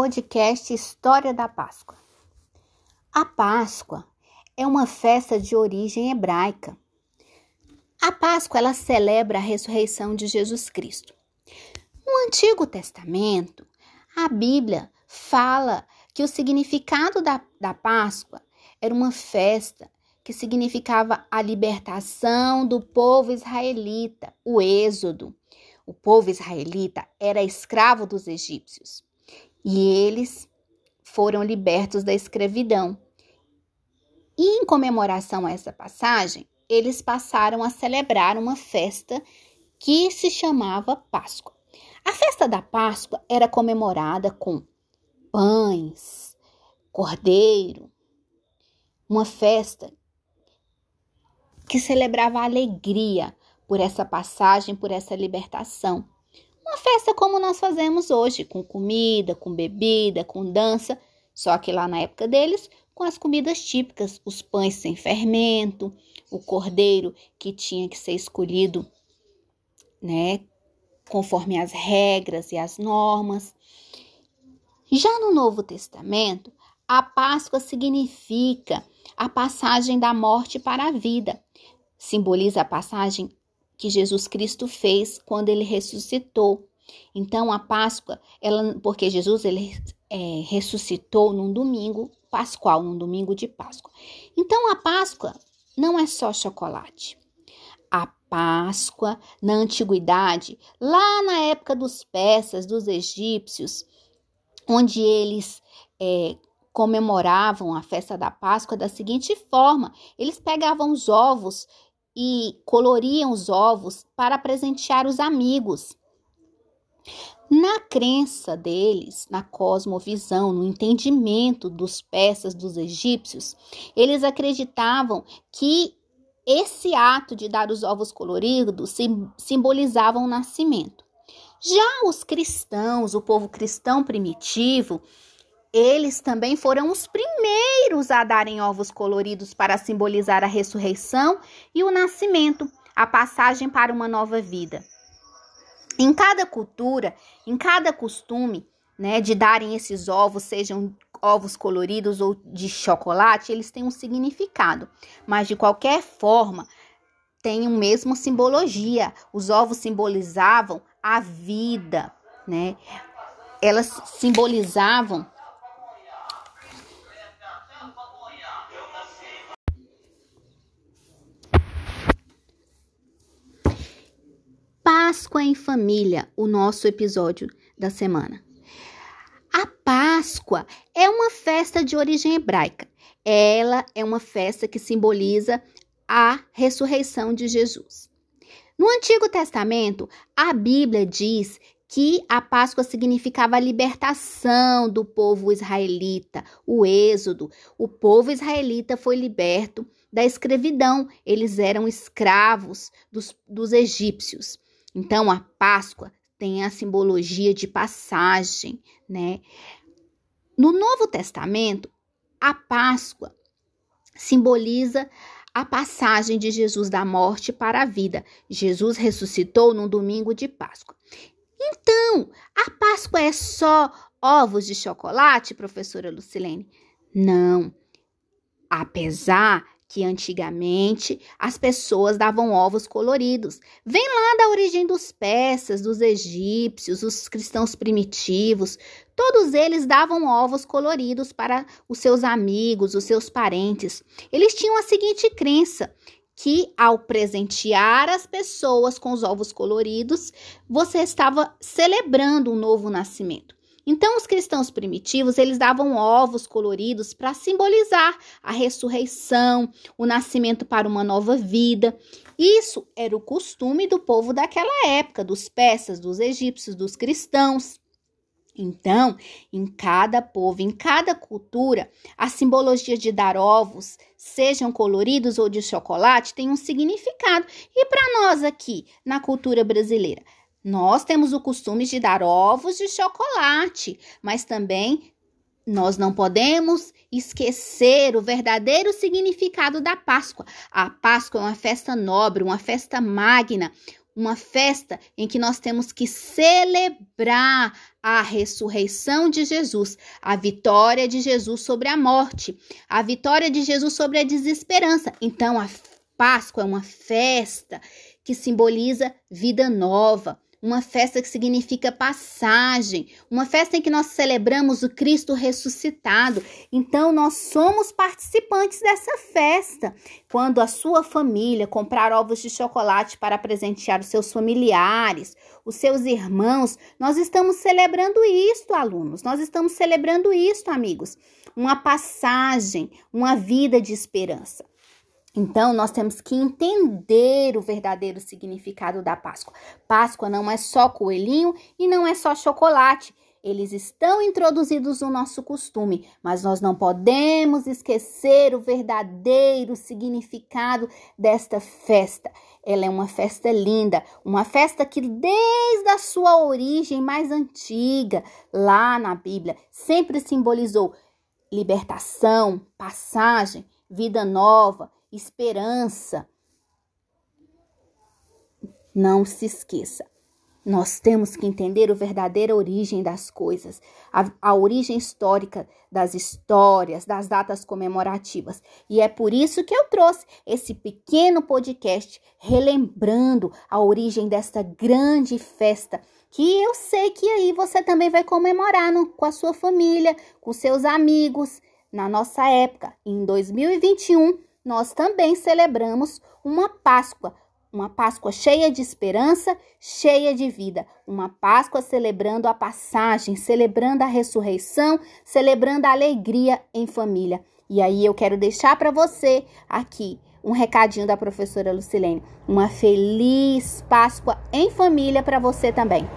podcast História da Páscoa. A Páscoa é uma festa de origem hebraica. A Páscoa ela celebra a ressurreição de Jesus Cristo. No Antigo Testamento, a Bíblia fala que o significado da, da Páscoa era uma festa que significava a libertação do povo israelita, o Êxodo. O povo israelita era escravo dos egípcios e eles foram libertos da escravidão. E em comemoração a essa passagem, eles passaram a celebrar uma festa que se chamava Páscoa. A festa da Páscoa era comemorada com pães, cordeiro, uma festa que celebrava a alegria por essa passagem, por essa libertação. Uma festa como nós fazemos hoje, com comida, com bebida, com dança, só que lá na época deles, com as comidas típicas, os pães sem fermento, o cordeiro que tinha que ser escolhido, né, conforme as regras e as normas. Já no Novo Testamento, a Páscoa significa a passagem da morte para a vida. Simboliza a passagem que Jesus Cristo fez quando ele ressuscitou. Então a Páscoa, ela, porque Jesus ele é, ressuscitou num domingo pascual, num domingo de Páscoa. Então a Páscoa não é só chocolate. A Páscoa na antiguidade, lá na época dos persas, dos egípcios, onde eles é, comemoravam a festa da Páscoa da seguinte forma: eles pegavam os ovos e coloriam os ovos para presentear os amigos. Na crença deles, na cosmovisão, no entendimento dos peças dos egípcios, eles acreditavam que esse ato de dar os ovos coloridos simbolizava o um nascimento. Já os cristãos, o povo cristão primitivo, eles também foram os primeiros a darem ovos coloridos para simbolizar a ressurreição e o nascimento, a passagem para uma nova vida. Em cada cultura, em cada costume, né, de darem esses ovos, sejam ovos coloridos ou de chocolate, eles têm um significado, mas de qualquer forma, tem o mesmo simbologia. Os ovos simbolizavam a vida, né? Elas simbolizavam Páscoa em Família, o nosso episódio da semana. A Páscoa é uma festa de origem hebraica. Ela é uma festa que simboliza a ressurreição de Jesus. No Antigo Testamento, a Bíblia diz que a Páscoa significava a libertação do povo israelita, o êxodo. O povo israelita foi liberto da escravidão, eles eram escravos dos, dos egípcios. Então, a Páscoa tem a simbologia de passagem, né? No Novo Testamento, a Páscoa simboliza a passagem de Jesus da morte para a vida. Jesus ressuscitou no domingo de Páscoa. Então, a Páscoa é só ovos de chocolate, professora Lucilene? Não. Apesar que antigamente as pessoas davam ovos coloridos. Vem lá da origem dos persas, dos egípcios, os cristãos primitivos. Todos eles davam ovos coloridos para os seus amigos, os seus parentes. Eles tinham a seguinte crença: que ao presentear as pessoas com os ovos coloridos, você estava celebrando um novo nascimento. Então, os cristãos primitivos, eles davam ovos coloridos para simbolizar a ressurreição, o nascimento para uma nova vida. Isso era o costume do povo daquela época, dos persas, dos egípcios, dos cristãos. Então, em cada povo, em cada cultura, a simbologia de dar ovos, sejam coloridos ou de chocolate, tem um significado. E para nós aqui, na cultura brasileira, nós temos o costume de dar ovos de chocolate, mas também nós não podemos esquecer o verdadeiro significado da Páscoa. A Páscoa é uma festa nobre, uma festa magna, uma festa em que nós temos que celebrar a ressurreição de Jesus, a vitória de Jesus sobre a morte, a vitória de Jesus sobre a desesperança. Então, a Páscoa é uma festa que simboliza vida nova uma festa que significa passagem, uma festa em que nós celebramos o Cristo ressuscitado. Então, nós somos participantes dessa festa. Quando a sua família comprar ovos de chocolate para presentear os seus familiares, os seus irmãos, nós estamos celebrando isto, alunos. Nós estamos celebrando isto, amigos. Uma passagem, uma vida de esperança. Então, nós temos que entender o verdadeiro significado da Páscoa. Páscoa não é só coelhinho e não é só chocolate. Eles estão introduzidos no nosso costume, mas nós não podemos esquecer o verdadeiro significado desta festa. Ela é uma festa linda, uma festa que desde a sua origem mais antiga, lá na Bíblia, sempre simbolizou libertação, passagem, vida nova esperança. Não se esqueça, nós temos que entender a verdadeira origem das coisas, a, a, origem histórica das histórias, das datas comemorativas. E é por isso que eu trouxe esse pequeno podcast relembrando a origem desta grande festa. Que eu sei que aí você também vai comemorar no, com a sua família, com seus amigos, na nossa época, em 2021 nós também celebramos uma Páscoa, uma Páscoa cheia de esperança, cheia de vida, uma Páscoa celebrando a passagem, celebrando a ressurreição, celebrando a alegria em família. E aí eu quero deixar para você aqui um recadinho da professora Lucilene. Uma feliz Páscoa em família para você também.